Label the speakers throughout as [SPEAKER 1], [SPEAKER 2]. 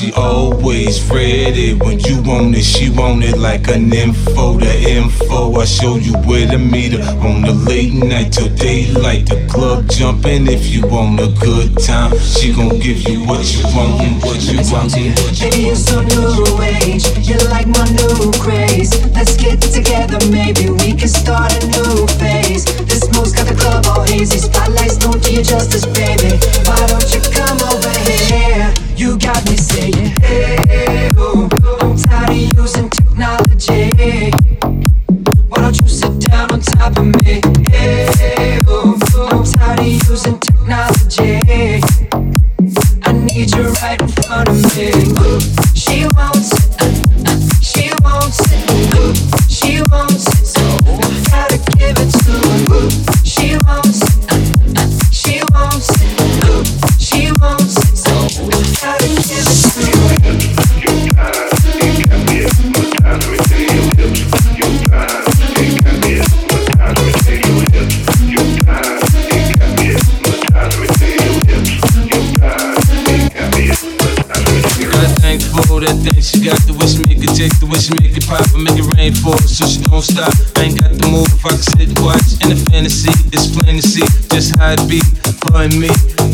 [SPEAKER 1] she always ready. When you want it, she want it like an info. The info, I show you where to meet her. On the late night till daylight, the club jumping. If you want a good time, she gon' give you what you want and what you want.
[SPEAKER 2] Baby, you're so new age. Oh, oh, using technology. I need you right in front of me.
[SPEAKER 1] That thing she got the wish make it take the wish make it pop and make it rain for her so she don't stop. I ain't got the move if I can sit and watch in a fantasy. It's plain to see just how it be. Her and me,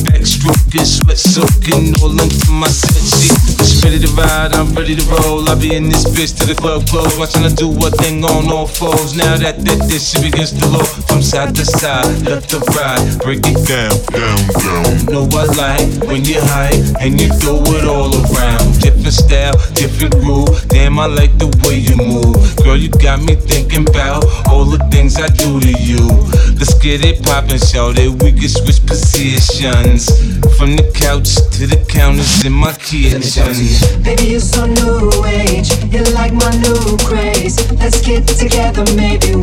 [SPEAKER 1] backstroking, sweat soaking, all into my set sheet. She ready to ride, I'm ready to roll. I be in this bitch till the club close, watching her do her thing on all fours. Now that that this she begins to roll from side to side, left to right, break it down, down, down. Know I like when you high and you throw it all around. Different style, different groove. Damn, I like the way you move. Girl, you got me thinking about all the things I do to you. Let's get it poppin', shout. We can switch positions from the couch to the counters in my kitchen.
[SPEAKER 2] Baby, you're so new age. You're like my new craze. Let's get together, maybe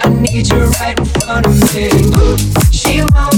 [SPEAKER 2] i need you right in She won't